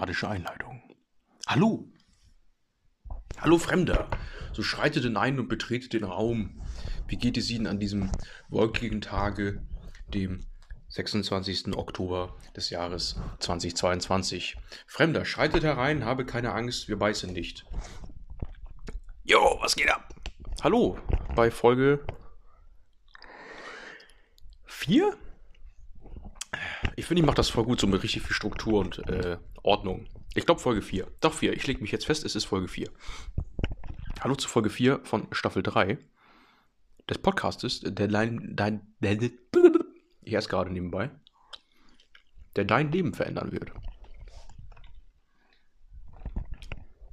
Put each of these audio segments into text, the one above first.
dramatische Einleitung. Hallo! Hallo Fremder! So schreitet hinein und betretet den Raum. Wie geht es Ihnen an diesem wolkigen Tage, dem 26. Oktober des Jahres 2022? Fremder, schreitet herein, habe keine Angst, wir beißen nicht. Jo, was geht ab? Hallo, bei Folge 4? Ich finde, ich mache das voll gut, so mit richtig viel Struktur und äh, Ordnung. Ich glaube Folge 4. Doch 4. Ich lege mich jetzt fest, es ist Folge 4. Hallo zu Folge 4 von Staffel 3 des Podcastes, der dein, dein, der, ich erst gerade nebenbei, der dein Leben verändern wird.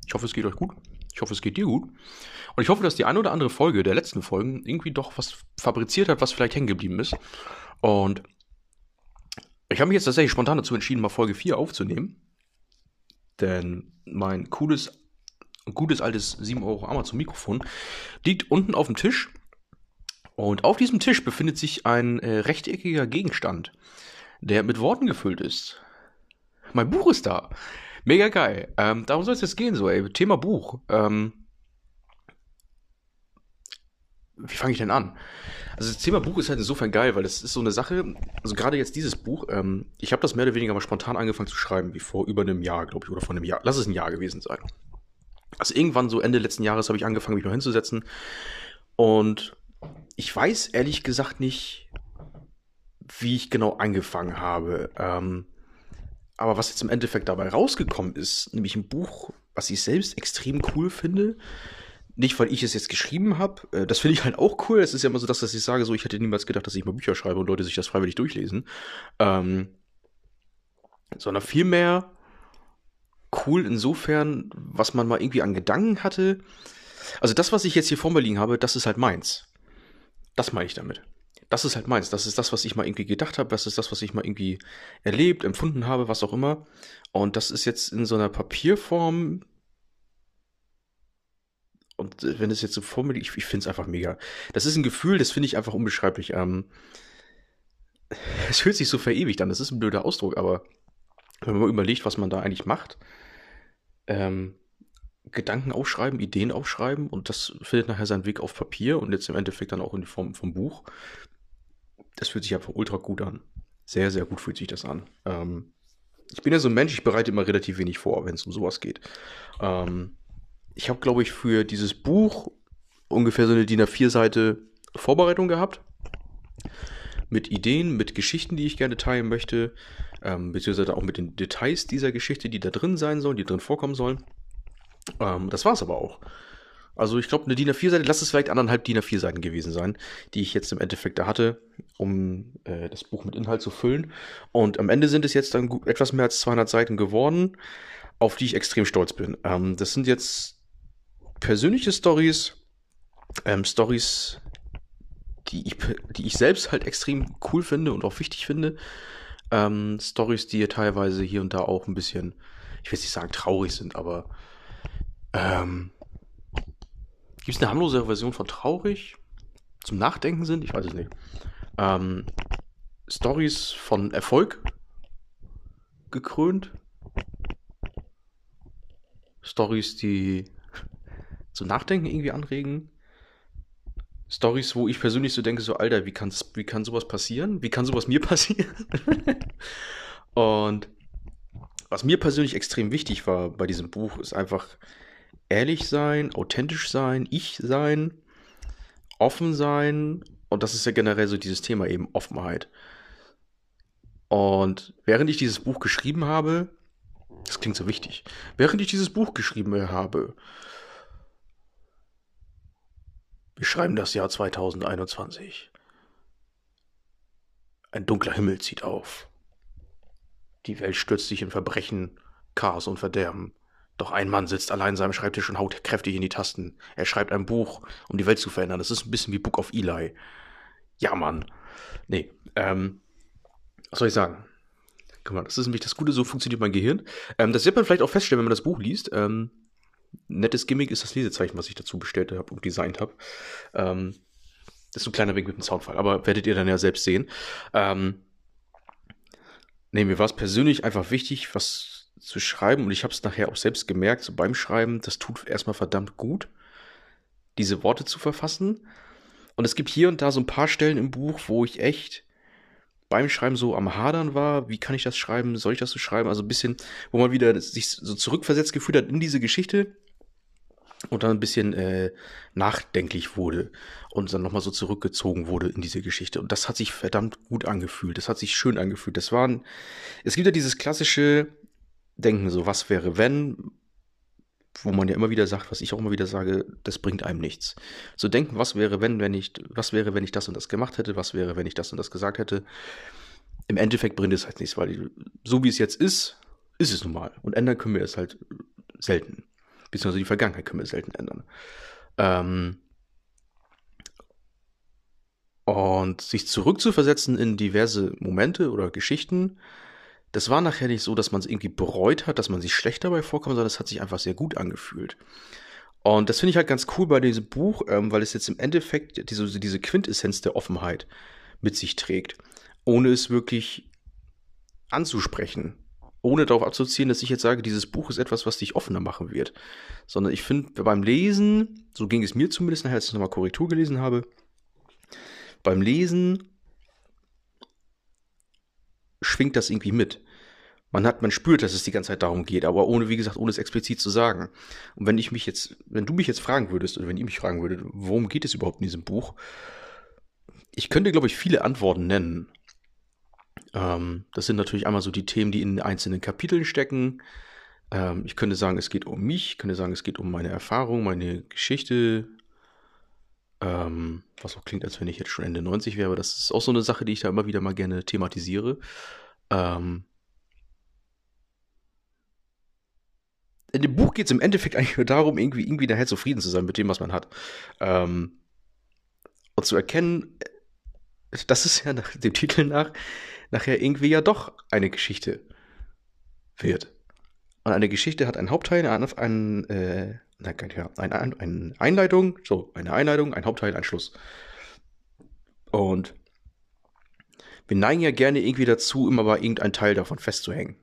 Ich hoffe, es geht euch gut. Ich hoffe, es geht dir gut. Und ich hoffe, dass die eine oder andere Folge der letzten Folgen irgendwie doch was fabriziert hat, was vielleicht hängen geblieben ist. Und ich habe mich jetzt tatsächlich spontan dazu entschieden, mal Folge 4 aufzunehmen. Denn mein cooles, gutes altes 7 Euro Amazon Mikrofon liegt unten auf dem Tisch. Und auf diesem Tisch befindet sich ein äh, rechteckiger Gegenstand, der mit Worten gefüllt ist. Mein Buch ist da. Mega geil. Ähm, darum soll es jetzt gehen, so, ey. Thema Buch. Ähm, wie fange ich denn an? Also das Thema Buch ist halt insofern geil, weil das ist so eine Sache, also gerade jetzt dieses Buch, ähm, ich habe das mehr oder weniger mal spontan angefangen zu schreiben, wie vor über einem Jahr, glaube ich, oder vor einem Jahr. Lass es ein Jahr gewesen sein. Also irgendwann so Ende letzten Jahres habe ich angefangen, mich mal hinzusetzen. Und ich weiß ehrlich gesagt nicht, wie ich genau angefangen habe. Ähm, aber was jetzt im Endeffekt dabei rausgekommen ist, nämlich ein Buch, was ich selbst extrem cool finde, nicht, weil ich es jetzt geschrieben habe. Äh, das finde ich halt auch cool. Es ist ja immer so, dass, dass ich sage, so, ich hätte niemals gedacht, dass ich mal Bücher schreibe und Leute sich das freiwillig durchlesen. Ähm, sondern vielmehr cool insofern, was man mal irgendwie an Gedanken hatte. Also das, was ich jetzt hier vor mir liegen habe, das ist halt meins. Das meine ich damit. Das ist halt meins. Das ist das, was ich mal irgendwie gedacht habe. Das ist das, was ich mal irgendwie erlebt, empfunden habe, was auch immer. Und das ist jetzt in so einer Papierform, und wenn es jetzt so liegt, ich, ich finde es einfach mega. Das ist ein Gefühl, das finde ich einfach unbeschreiblich. Ähm, es fühlt sich so verewigt an, das ist ein blöder Ausdruck, aber wenn man überlegt, was man da eigentlich macht, ähm, Gedanken aufschreiben, Ideen aufschreiben und das findet nachher seinen Weg auf Papier und jetzt im Endeffekt dann auch in die Form vom Buch. Das fühlt sich einfach ultra gut an. Sehr, sehr gut fühlt sich das an. Ähm, ich bin ja so ein Mensch, ich bereite immer relativ wenig vor, wenn es um sowas geht. Ähm, ich habe, glaube ich, für dieses Buch ungefähr so eine DIN A4-Seite Vorbereitung gehabt. Mit Ideen, mit Geschichten, die ich gerne teilen möchte. Ähm, beziehungsweise auch mit den Details dieser Geschichte, die da drin sein sollen, die drin vorkommen sollen. Ähm, das es aber auch. Also ich glaube, eine DIN A4-Seite, lass es vielleicht anderthalb DIN A4-Seiten gewesen sein, die ich jetzt im Endeffekt da hatte, um äh, das Buch mit Inhalt zu füllen. Und am Ende sind es jetzt dann etwas mehr als 200 Seiten geworden, auf die ich extrem stolz bin. Ähm, das sind jetzt persönliche Stories, ähm, Stories, die ich, die ich selbst halt extrem cool finde und auch wichtig finde. Ähm, Stories, die teilweise hier und da auch ein bisschen, ich will nicht sagen traurig sind, aber ähm, gibt es eine harmlose Version von traurig? Zum Nachdenken sind? Ich weiß es nicht. Ähm, Stories von Erfolg gekrönt. Stories, die zum Nachdenken irgendwie anregen. Stories, wo ich persönlich so denke, so, Alter, wie, kann's, wie kann sowas passieren? Wie kann sowas mir passieren? und was mir persönlich extrem wichtig war bei diesem Buch, ist einfach ehrlich sein, authentisch sein, ich sein, offen sein. Und das ist ja generell so dieses Thema eben Offenheit. Und während ich dieses Buch geschrieben habe, das klingt so wichtig, während ich dieses Buch geschrieben habe, Wir schreiben das Jahr 2021. Ein dunkler Himmel zieht auf. Die Welt stürzt sich in Verbrechen, Chaos und Verderben. Doch ein Mann sitzt allein an seinem Schreibtisch und haut kräftig in die Tasten. Er schreibt ein Buch, um die Welt zu verändern. Das ist ein bisschen wie Book of Eli. Ja, Mann. Nee, ähm, was soll ich sagen? Guck mal, das ist nämlich das Gute, so funktioniert mein Gehirn. Ähm, das wird man vielleicht auch feststellen, wenn man das Buch liest. Ähm, nettes Gimmick ist das Lesezeichen, was ich dazu bestellt habe und designt habe. Ähm, das ist ein kleiner Weg mit dem Soundfall, aber werdet ihr dann ja selbst sehen. Ähm, nee, mir war es persönlich einfach wichtig, was zu schreiben und ich habe es nachher auch selbst gemerkt, so beim Schreiben, das tut erstmal verdammt gut, diese Worte zu verfassen. Und es gibt hier und da so ein paar Stellen im Buch, wo ich echt beim Schreiben so am Hadern war, wie kann ich das schreiben, soll ich das so schreiben? Also ein bisschen, wo man wieder sich so zurückversetzt gefühlt hat in diese Geschichte und dann ein bisschen äh, nachdenklich wurde und dann nochmal so zurückgezogen wurde in diese Geschichte. Und das hat sich verdammt gut angefühlt. Das hat sich schön angefühlt. Das waren, es gibt ja dieses klassische Denken, so was wäre wenn, wo man ja immer wieder sagt, was ich auch immer wieder sage, das bringt einem nichts. So denken, was wäre wenn, wenn ich, was wäre, wenn ich das und das gemacht hätte, was wäre, wenn ich das und das gesagt hätte. Im Endeffekt bringt es halt nichts, weil so wie es jetzt ist, ist es nun mal. Und ändern können wir es halt selten beziehungsweise die Vergangenheit können wir selten ändern. Ähm, und sich zurückzuversetzen in diverse Momente oder Geschichten, das war nachher nicht so, dass man es irgendwie bereut hat, dass man sich schlecht dabei vorkommt, sondern es hat sich einfach sehr gut angefühlt. Und das finde ich halt ganz cool bei diesem Buch, ähm, weil es jetzt im Endeffekt diese, diese Quintessenz der Offenheit mit sich trägt, ohne es wirklich anzusprechen ohne darauf abzuziehen, dass ich jetzt sage, dieses Buch ist etwas, was dich offener machen wird. Sondern ich finde, beim Lesen, so ging es mir zumindest nachher, als ich nochmal Korrektur gelesen habe, beim Lesen schwingt das irgendwie mit. Man hat, man spürt, dass es die ganze Zeit darum geht, aber ohne, wie gesagt, ohne es explizit zu sagen. Und wenn ich mich jetzt, wenn du mich jetzt fragen würdest, oder wenn ihr mich fragen würdet, worum geht es überhaupt in diesem Buch? Ich könnte, glaube ich, viele Antworten nennen. Ähm, das sind natürlich einmal so die Themen, die in einzelnen Kapiteln stecken. Ähm, ich könnte sagen, es geht um mich, ich könnte sagen, es geht um meine Erfahrung, meine Geschichte. Ähm, was auch klingt, als wenn ich jetzt schon Ende 90 wäre, aber das ist auch so eine Sache, die ich da immer wieder mal gerne thematisiere. Ähm, in dem Buch geht es im Endeffekt eigentlich nur darum, irgendwie, irgendwie nachher zufrieden zu sein mit dem, was man hat. Ähm, und zu erkennen, das ist ja nach dem Titel nach, nachher irgendwie ja doch eine Geschichte wird. Und eine Geschichte hat einen Hauptteil, einen, einen, äh, eine, eine Einleitung, so, eine Einleitung, ein Hauptteil, ein Schluss. Und wir neigen ja gerne irgendwie dazu, immer bei irgendein Teil davon festzuhängen.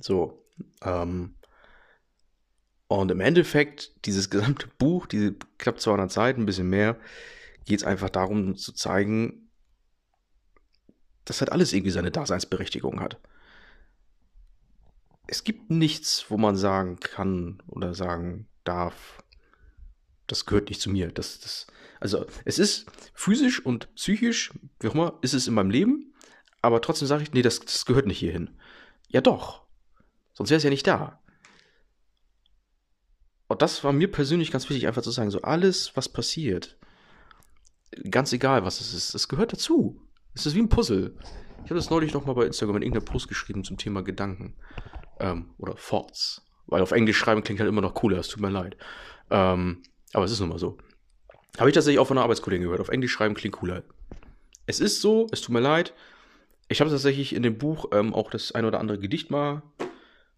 So, ähm, und im Endeffekt, dieses gesamte Buch, diese knapp 200 Seiten, ein bisschen mehr, geht es einfach darum zu zeigen, dass halt alles irgendwie seine Daseinsberechtigung hat. Es gibt nichts, wo man sagen kann oder sagen darf, das gehört nicht zu mir. Das, das, also es ist physisch und psychisch, wie auch immer, ist es in meinem Leben, aber trotzdem sage ich, nee, das, das gehört nicht hierhin. Ja doch, sonst wäre es ja nicht da. Und das war mir persönlich ganz wichtig, einfach zu sagen, so alles, was passiert, ganz egal, was es ist, das gehört dazu. Es ist wie ein Puzzle. Ich habe das neulich noch mal bei Instagram in irgendeiner Post geschrieben zum Thema Gedanken. Ähm, oder Thoughts. Weil auf Englisch schreiben klingt halt immer noch cooler, es tut mir leid. Ähm, aber es ist nun mal so. Habe ich tatsächlich auch von einer Arbeitskollegin gehört. Auf Englisch schreiben klingt cooler. Es ist so, es tut mir leid. Ich habe tatsächlich in dem Buch ähm, auch das ein oder andere Gedicht mal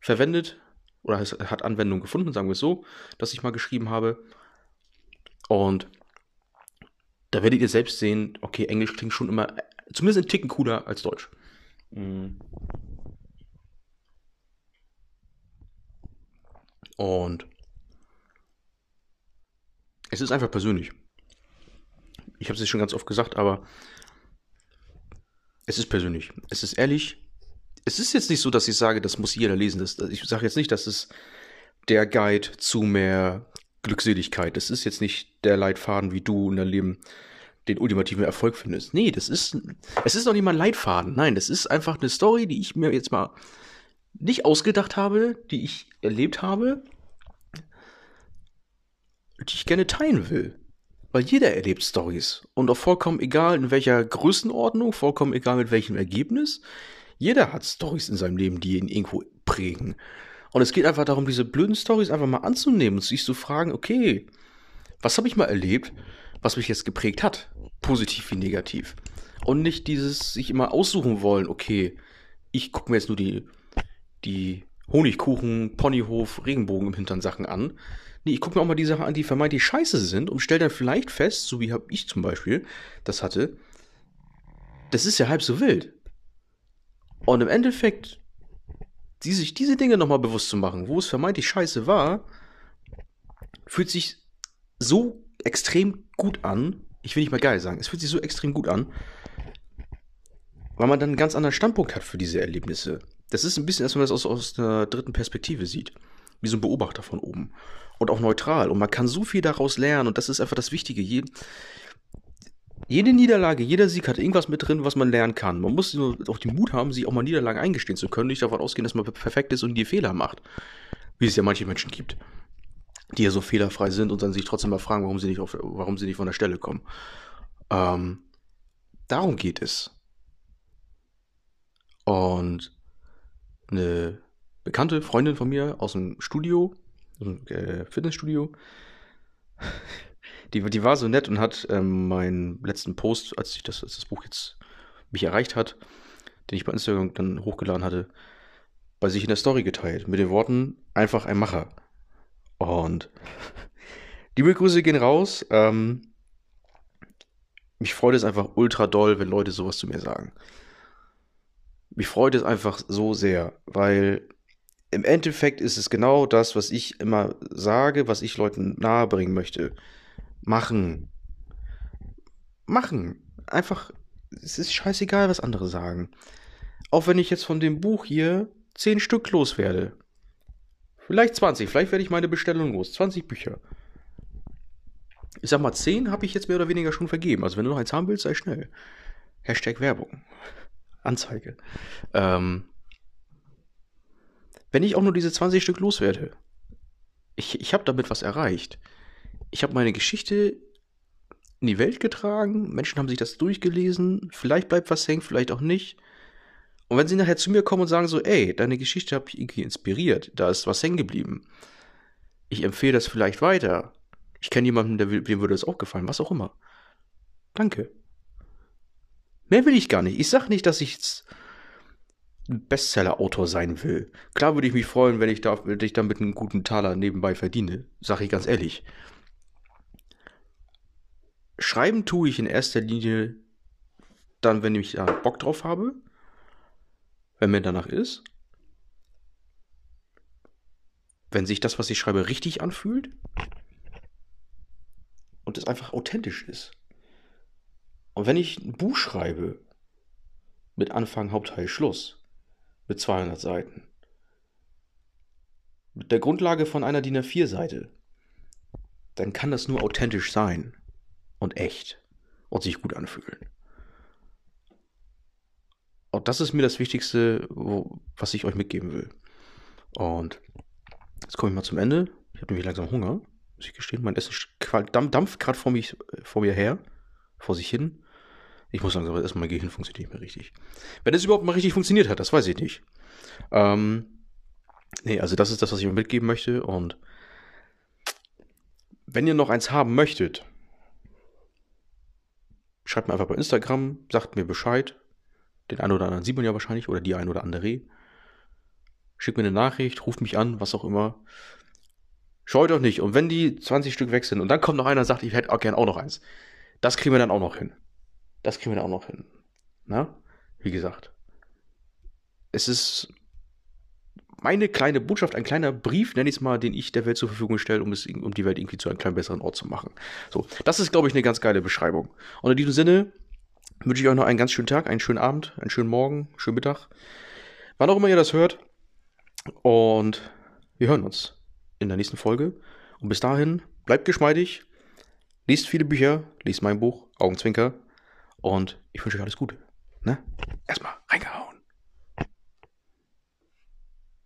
verwendet. Oder es hat Anwendung gefunden, sagen wir es so, dass ich mal geschrieben habe. Und da werdet ihr selbst sehen, okay, Englisch klingt schon immer zumindest ein Ticken cooler als Deutsch. Mhm. Und es ist einfach persönlich. Ich habe es schon ganz oft gesagt, aber es ist persönlich. Es ist ehrlich. Es ist jetzt nicht so, dass ich sage, das muss jeder lesen. Das, ich sage jetzt nicht, dass es der Guide zu mehr Glückseligkeit. Das ist jetzt nicht der Leitfaden, wie du in deinem Leben den ultimativen Erfolg findest. Nee, das ist, es ist noch nicht mal ein Leitfaden. Nein, das ist einfach eine Story, die ich mir jetzt mal nicht ausgedacht habe, die ich erlebt habe, die ich gerne teilen will. Weil jeder erlebt Stories. Und auch vollkommen egal in welcher Größenordnung, vollkommen egal mit welchem Ergebnis. Jeder hat Stories in seinem Leben, die ihn irgendwo prägen. Und es geht einfach darum, diese blöden Stories einfach mal anzunehmen und sich zu fragen, okay, was habe ich mal erlebt, was mich jetzt geprägt hat? positiv wie negativ. Und nicht dieses sich immer aussuchen wollen, okay, ich gucke mir jetzt nur die, die Honigkuchen, Ponyhof, Regenbogen im Hintern Sachen an. Nee, ich gucke mir auch mal die Sachen an, die vermeintlich scheiße sind und stelle dann vielleicht fest, so wie hab ich zum Beispiel das hatte, das ist ja halb so wild. Und im Endeffekt die sich diese Dinge nochmal bewusst zu machen, wo es vermeintlich scheiße war, fühlt sich so extrem gut an. Ich will nicht mal geil sagen, es fühlt sich so extrem gut an, weil man dann einen ganz anderen Standpunkt hat für diese Erlebnisse. Das ist ein bisschen, als wenn man das aus, aus einer dritten Perspektive sieht. Wie so ein Beobachter von oben. Und auch neutral. Und man kann so viel daraus lernen. Und das ist einfach das Wichtige. Je, jede Niederlage, jeder Sieg hat irgendwas mit drin, was man lernen kann. Man muss auch den Mut haben, sich auch mal Niederlagen eingestehen zu können. Nicht davon ausgehen, dass man perfekt ist und die Fehler macht. Wie es ja manche Menschen gibt. Die ja so fehlerfrei sind und dann sich trotzdem mal fragen, warum sie nicht, auf, warum sie nicht von der Stelle kommen. Ähm, darum geht es. Und eine bekannte Freundin von mir aus dem Studio, aus äh, Fitnessstudio, die, die war so nett und hat ähm, meinen letzten Post, als ich das, als das Buch jetzt mich erreicht hat, den ich bei Instagram dann hochgeladen hatte, bei sich in der Story geteilt. Mit den Worten, einfach ein Macher. Und die Grüße gehen raus. Ähm, mich freut es einfach ultra doll, wenn Leute sowas zu mir sagen mich freut es einfach so sehr, weil im Endeffekt ist es genau das, was ich immer sage, was ich Leuten nahebringen möchte. Machen. Machen. Einfach, es ist scheißegal, was andere sagen. Auch wenn ich jetzt von dem Buch hier 10 Stück loswerde. Vielleicht 20, vielleicht werde ich meine Bestellung los. 20 Bücher. Ich sag mal, 10 habe ich jetzt mehr oder weniger schon vergeben. Also wenn du noch eins haben willst, sei schnell. Hashtag Werbung. Anzeige. Ähm, wenn ich auch nur diese 20 Stück loswerde, ich, ich habe damit was erreicht. Ich habe meine Geschichte in die Welt getragen, Menschen haben sich das durchgelesen, vielleicht bleibt was hängen, vielleicht auch nicht. Und wenn sie nachher zu mir kommen und sagen so, ey, deine Geschichte hat mich irgendwie inspiriert, da ist was hängen geblieben. Ich empfehle das vielleicht weiter. Ich kenne jemanden, der, dem würde das auch gefallen, was auch immer. Danke. Mehr will ich gar nicht. Ich sag nicht, dass ich jetzt ein Bestseller-Autor sein will. Klar würde ich mich freuen, wenn ich, da, wenn ich damit einen guten Taler nebenbei verdiene. Sag ich ganz ehrlich. Schreiben tue ich in erster Linie dann, wenn ich da Bock drauf habe. Wenn mir danach ist. Wenn sich das, was ich schreibe, richtig anfühlt. Und es einfach authentisch ist. Und wenn ich ein Buch schreibe, mit Anfang, Hauptteil, Schluss, mit 200 Seiten, mit der Grundlage von einer DIN A4-Seite, dann kann das nur authentisch sein und echt und sich gut anfühlen. Und das ist mir das Wichtigste, wo, was ich euch mitgeben will. Und jetzt komme ich mal zum Ende. Ich habe nämlich langsam Hunger, muss ich gestehen. Mein Essen dampft gerade vor, vor mir her, vor sich hin. Ich muss sagen, erstmal mein Gehirn funktioniert nicht mehr richtig. Wenn es überhaupt mal richtig funktioniert hat, das weiß ich nicht. Ähm, nee, also das ist das, was ich euch mitgeben möchte. Und wenn ihr noch eins haben möchtet, schreibt mir einfach bei Instagram, sagt mir Bescheid. Den einen oder anderen sieht man ja wahrscheinlich oder die ein oder andere. Schickt mir eine Nachricht, ruft mich an, was auch immer. Scheut euch nicht. Und wenn die 20 Stück weg sind und dann kommt noch einer und sagt, ich hätte auch gern auch noch eins. Das kriegen wir dann auch noch hin. Das kriegen wir dann auch noch hin. Na? Wie gesagt. Es ist meine kleine Botschaft, ein kleiner Brief, nenne ich es mal, den ich der Welt zur Verfügung stelle, um, es, um die Welt irgendwie zu einem kleinen besseren Ort zu machen. So, das ist, glaube ich, eine ganz geile Beschreibung. Und in diesem Sinne wünsche ich euch noch einen ganz schönen Tag, einen schönen Abend, einen schönen Morgen, einen schönen Mittag. Wann auch immer ihr das hört. Und wir hören uns in der nächsten Folge. Und bis dahin, bleibt geschmeidig, liest viele Bücher, liest mein Buch, Augenzwinker. Und ich wünsche euch alles Gute. Ne? Erstmal.